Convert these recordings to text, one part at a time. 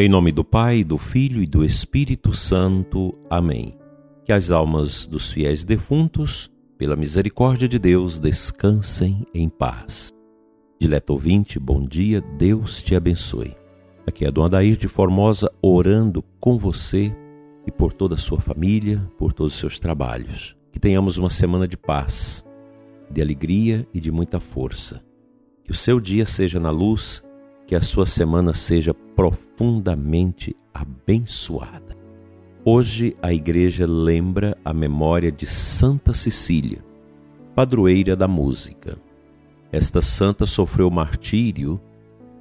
Em nome do Pai, do Filho e do Espírito Santo. Amém. Que as almas dos fiéis defuntos, pela misericórdia de Deus, descansem em paz. Dileto ouvinte, bom dia, Deus te abençoe. Aqui é Dom Adair de Formosa orando com você e por toda a sua família, por todos os seus trabalhos. Que tenhamos uma semana de paz, de alegria e de muita força. Que o seu dia seja na luz que a sua semana seja profundamente abençoada. Hoje a igreja lembra a memória de Santa Cecília, padroeira da música. Esta santa sofreu martírio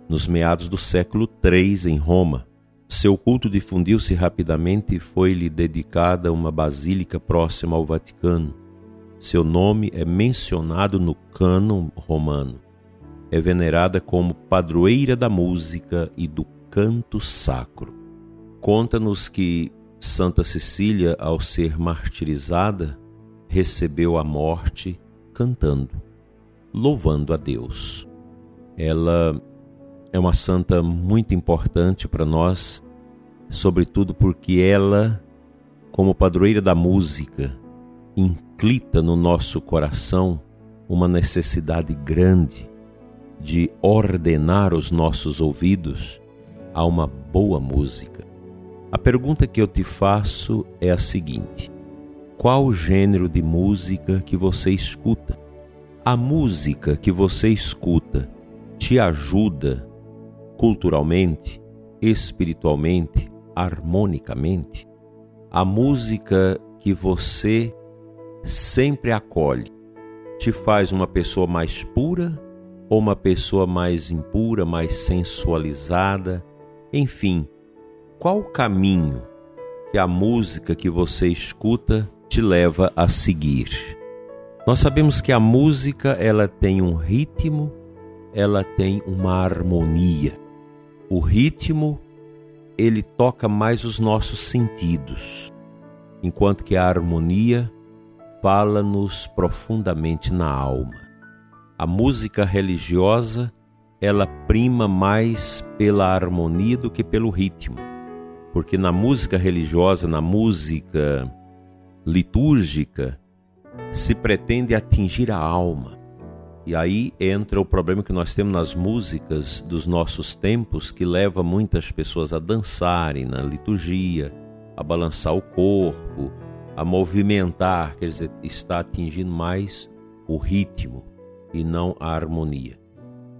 nos meados do século III em Roma. Seu culto difundiu-se rapidamente e foi-lhe dedicada uma basílica próxima ao Vaticano. Seu nome é mencionado no cânon romano é venerada como padroeira da música e do canto sacro. Conta-nos que Santa Cecília, ao ser martirizada, recebeu a morte cantando, louvando a Deus. Ela é uma santa muito importante para nós, sobretudo porque ela, como padroeira da música, inclita no nosso coração uma necessidade grande de ordenar os nossos ouvidos a uma boa música. A pergunta que eu te faço é a seguinte: qual o gênero de música que você escuta? A música que você escuta te ajuda culturalmente, espiritualmente, harmonicamente? A música que você sempre acolhe te faz uma pessoa mais pura ou uma pessoa mais impura, mais sensualizada, enfim, qual o caminho que a música que você escuta te leva a seguir? Nós sabemos que a música ela tem um ritmo, ela tem uma harmonia. O ritmo ele toca mais os nossos sentidos, enquanto que a harmonia fala-nos profundamente na alma. A música religiosa, ela prima mais pela harmonia do que pelo ritmo. Porque na música religiosa, na música litúrgica, se pretende atingir a alma. E aí entra o problema que nós temos nas músicas dos nossos tempos, que leva muitas pessoas a dançarem na liturgia, a balançar o corpo, a movimentar, quer dizer, está atingindo mais o ritmo e não a harmonia.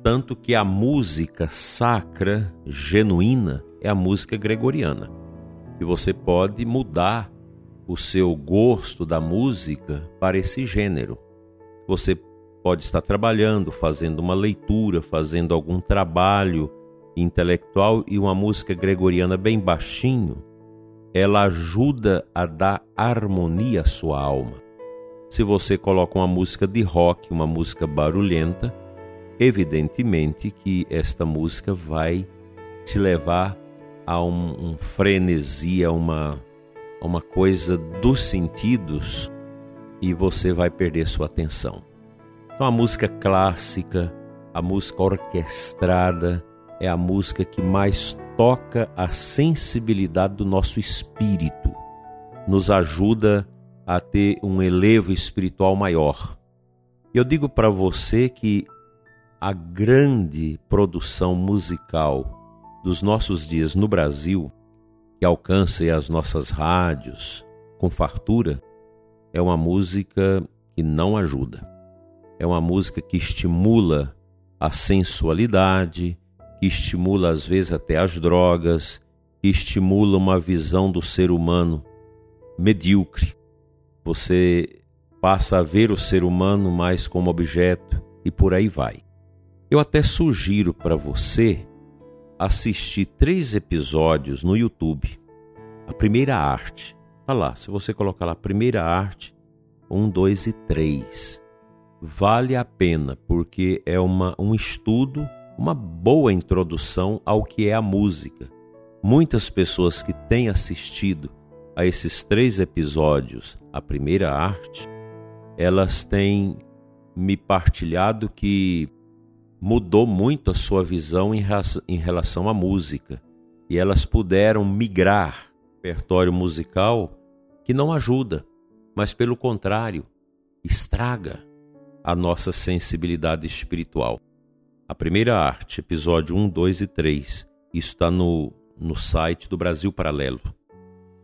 Tanto que a música sacra, genuína, é a música gregoriana. E você pode mudar o seu gosto da música para esse gênero. Você pode estar trabalhando, fazendo uma leitura, fazendo algum trabalho intelectual e uma música gregoriana bem baixinho, ela ajuda a dar harmonia à sua alma. Se você coloca uma música de rock, uma música barulhenta, evidentemente que esta música vai te levar a um, um frenesi, a uma, a uma coisa dos sentidos e você vai perder sua atenção. Então a música clássica, a música orquestrada, é a música que mais toca a sensibilidade do nosso espírito, nos ajuda a ter um elevo espiritual maior. Eu digo para você que a grande produção musical dos nossos dias no Brasil, que alcança as nossas rádios com fartura, é uma música que não ajuda. É uma música que estimula a sensualidade, que estimula às vezes até as drogas, que estimula uma visão do ser humano medíocre, você passa a ver o ser humano mais como objeto e por aí vai. Eu até sugiro para você assistir três episódios no YouTube. A primeira arte. Tá lá, se você colocar lá primeira arte, um, dois e três. Vale a pena, porque é uma, um estudo, uma boa introdução ao que é a música. Muitas pessoas que têm assistido a esses três episódios, a primeira arte, elas têm me partilhado que mudou muito a sua visão em relação à música. e elas puderam migrar repertório musical que não ajuda, mas pelo contrário, estraga a nossa sensibilidade espiritual. A primeira arte, episódio 1, 2 e 3, isso está no, no site do Brasil Paralelo.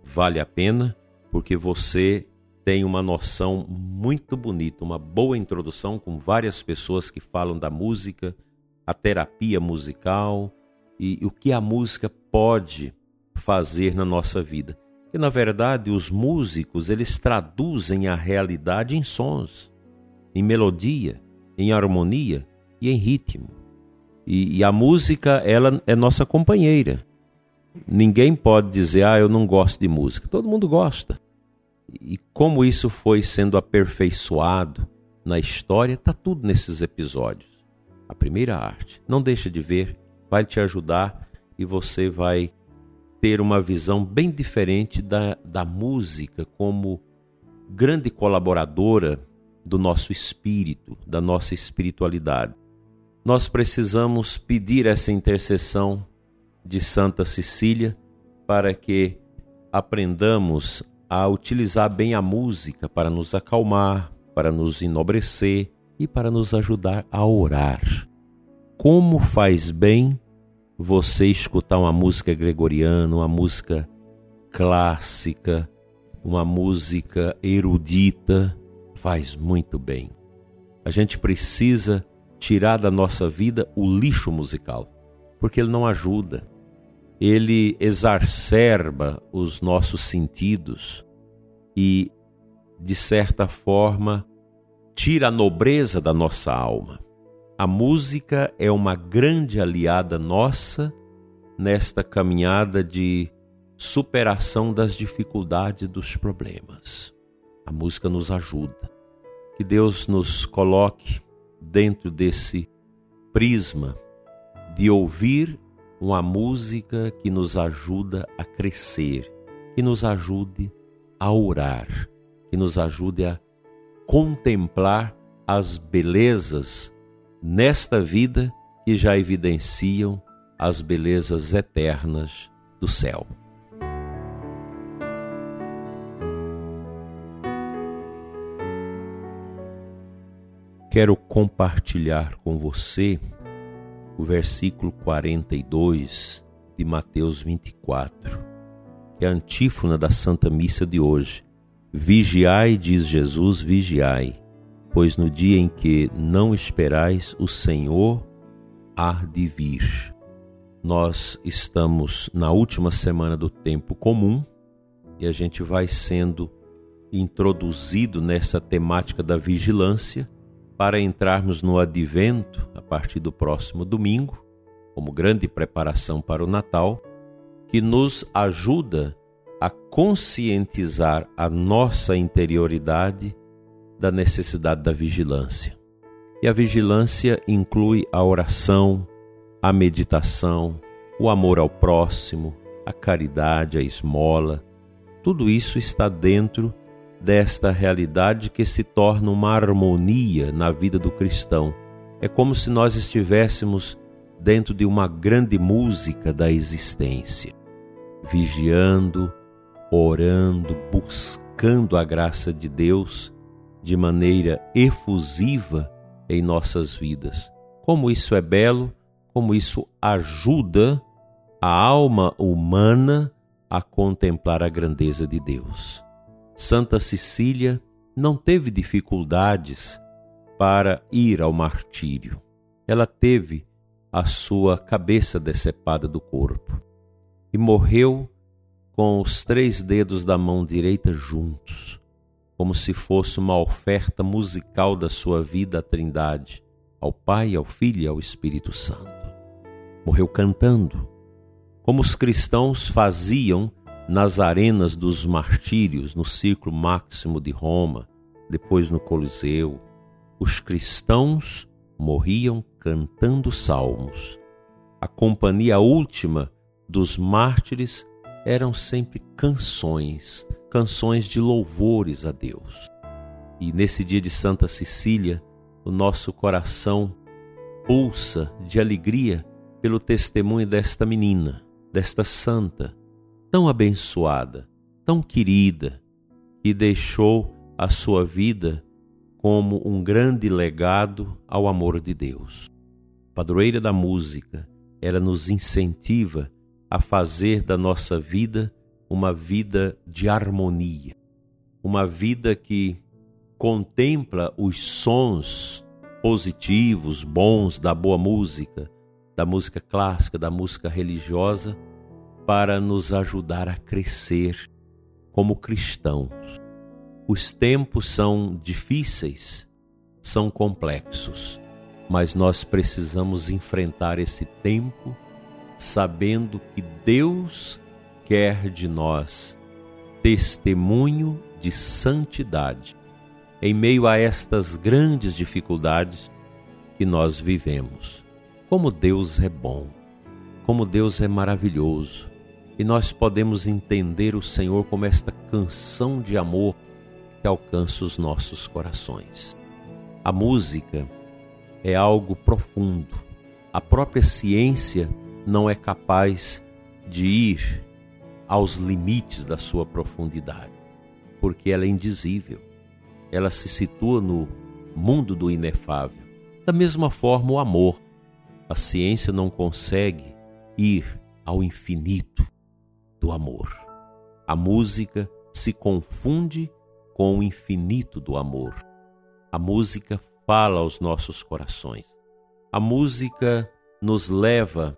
Vale a pena porque você tem uma noção muito bonita, uma boa introdução com várias pessoas que falam da música, a terapia musical e, o que a música pode fazer na nossa vida. E na verdade, os músicos, eles traduzem a realidade em sons, em melodia, em harmonia e em ritmo. E, e a música, ela é nossa companheira. Ninguém pode dizer, ah, eu não gosto de música. Todo mundo gosta. E como isso foi sendo aperfeiçoado na história, está tudo nesses episódios. A primeira arte. Não deixa de ver, vai te ajudar e você vai ter uma visão bem diferente da, da música como grande colaboradora do nosso espírito, da nossa espiritualidade. Nós precisamos pedir essa intercessão de Santa Cecília para que aprendamos a utilizar bem a música para nos acalmar, para nos enobrecer e para nos ajudar a orar. Como faz bem você escutar uma música gregoriana, uma música clássica, uma música erudita, faz muito bem. A gente precisa tirar da nossa vida o lixo musical, porque ele não ajuda. Ele exacerba os nossos sentidos e, de certa forma, tira a nobreza da nossa alma. A música é uma grande aliada nossa nesta caminhada de superação das dificuldades dos problemas. A música nos ajuda. Que Deus nos coloque dentro desse prisma de ouvir uma música que nos ajuda a crescer, que nos ajude a orar, que nos ajude a contemplar as belezas nesta vida que já evidenciam as belezas eternas do céu. Quero compartilhar com você o versículo 42 de Mateus 24, que é a antífona da Santa Missa de hoje. Vigiai, diz Jesus, vigiai pois no dia em que não esperais, o Senhor há de vir. Nós estamos na última semana do tempo comum e a gente vai sendo introduzido nessa temática da vigilância para entrarmos no advento a partir do próximo domingo, como grande preparação para o Natal, que nos ajuda a conscientizar a nossa interioridade da necessidade da vigilância. E a vigilância inclui a oração, a meditação, o amor ao próximo, a caridade, a esmola. Tudo isso está dentro desta realidade que se torna uma harmonia na vida do cristão. É como se nós estivéssemos dentro de uma grande música da existência, vigiando, orando, buscando a graça de Deus de maneira efusiva em nossas vidas. Como isso é belo, como isso ajuda a alma humana a contemplar a grandeza de Deus. Santa Cecília não teve dificuldades para ir ao martírio. Ela teve a sua cabeça decepada do corpo e morreu com os três dedos da mão direita juntos como se fosse uma oferta musical da sua vida à Trindade, ao Pai, ao Filho e ao Espírito Santo. Morreu cantando, como os cristãos faziam nas arenas dos martírios, no círculo máximo de Roma, depois no Coliseu. Os cristãos morriam cantando salmos. A companhia última dos mártires eram sempre canções, canções de louvores a Deus. E nesse dia de Santa Cecília, o nosso coração pulsa de alegria pelo testemunho desta menina, desta santa, tão abençoada, tão querida, que deixou a sua vida como um grande legado ao amor de Deus. Padroeira da música, ela nos incentiva a fazer da nossa vida uma vida de harmonia, uma vida que contempla os sons positivos, bons da boa música, da música clássica, da música religiosa, para nos ajudar a crescer como cristãos. Os tempos são difíceis, são complexos, mas nós precisamos enfrentar esse tempo sabendo que Deus quer de nós testemunho de santidade em meio a estas grandes dificuldades que nós vivemos. Como Deus é bom, como Deus é maravilhoso, e nós podemos entender o Senhor como esta canção de amor que alcança os nossos corações. A música é algo profundo. A própria ciência não é capaz de ir aos limites da sua profundidade, porque ela é indizível ela se situa no mundo do inefável. Da mesma forma, o amor. A ciência não consegue ir ao infinito do amor. A música se confunde com o infinito do amor. A música fala aos nossos corações. A música nos leva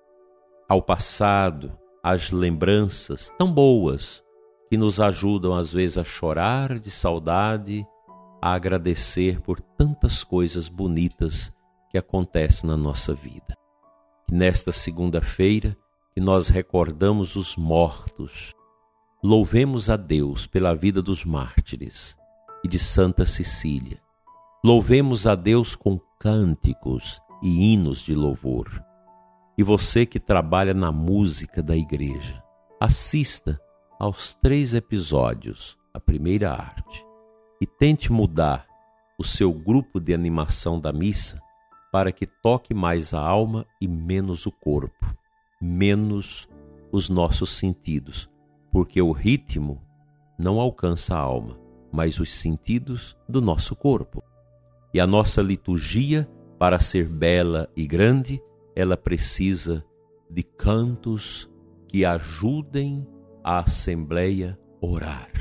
ao passado, às lembranças tão boas que nos ajudam às vezes a chorar de saudade a agradecer por tantas coisas bonitas que acontecem na nossa vida. Nesta segunda-feira, que nós recordamos os mortos, louvemos a Deus pela vida dos mártires e de Santa Cecília. Louvemos a Deus com cânticos e hinos de louvor. E você que trabalha na música da igreja, assista aos três episódios, a primeira arte e tente mudar o seu grupo de animação da missa para que toque mais a alma e menos o corpo, menos os nossos sentidos, porque o ritmo não alcança a alma, mas os sentidos do nosso corpo. E a nossa liturgia, para ser bela e grande, ela precisa de cantos que ajudem a assembleia orar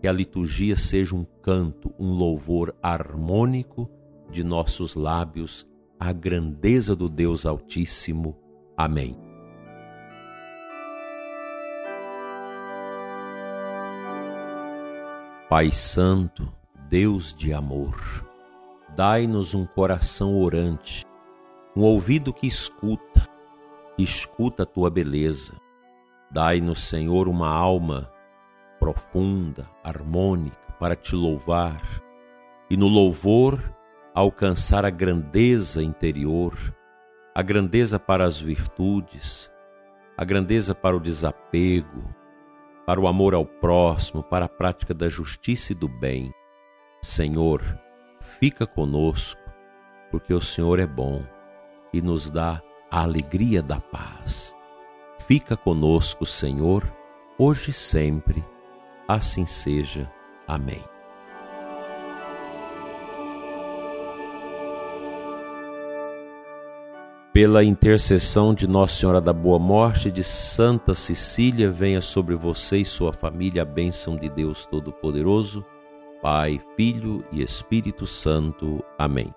que a liturgia seja um canto, um louvor harmônico de nossos lábios à grandeza do Deus Altíssimo. Amém. Pai Santo, Deus de amor, dai-nos um coração orante, um ouvido que escuta, escuta a tua beleza. Dai-nos, Senhor, uma alma profunda, harmônica, para te louvar e no louvor alcançar a grandeza interior, a grandeza para as virtudes, a grandeza para o desapego, para o amor ao próximo, para a prática da justiça e do bem. Senhor, fica conosco, porque o Senhor é bom e nos dá a alegria da paz. Fica conosco, Senhor, hoje e sempre Assim seja. Amém. Pela intercessão de Nossa Senhora da Boa Morte de Santa Cecília, venha sobre você e sua família a bênção de Deus Todo-Poderoso, Pai, Filho e Espírito Santo. Amém.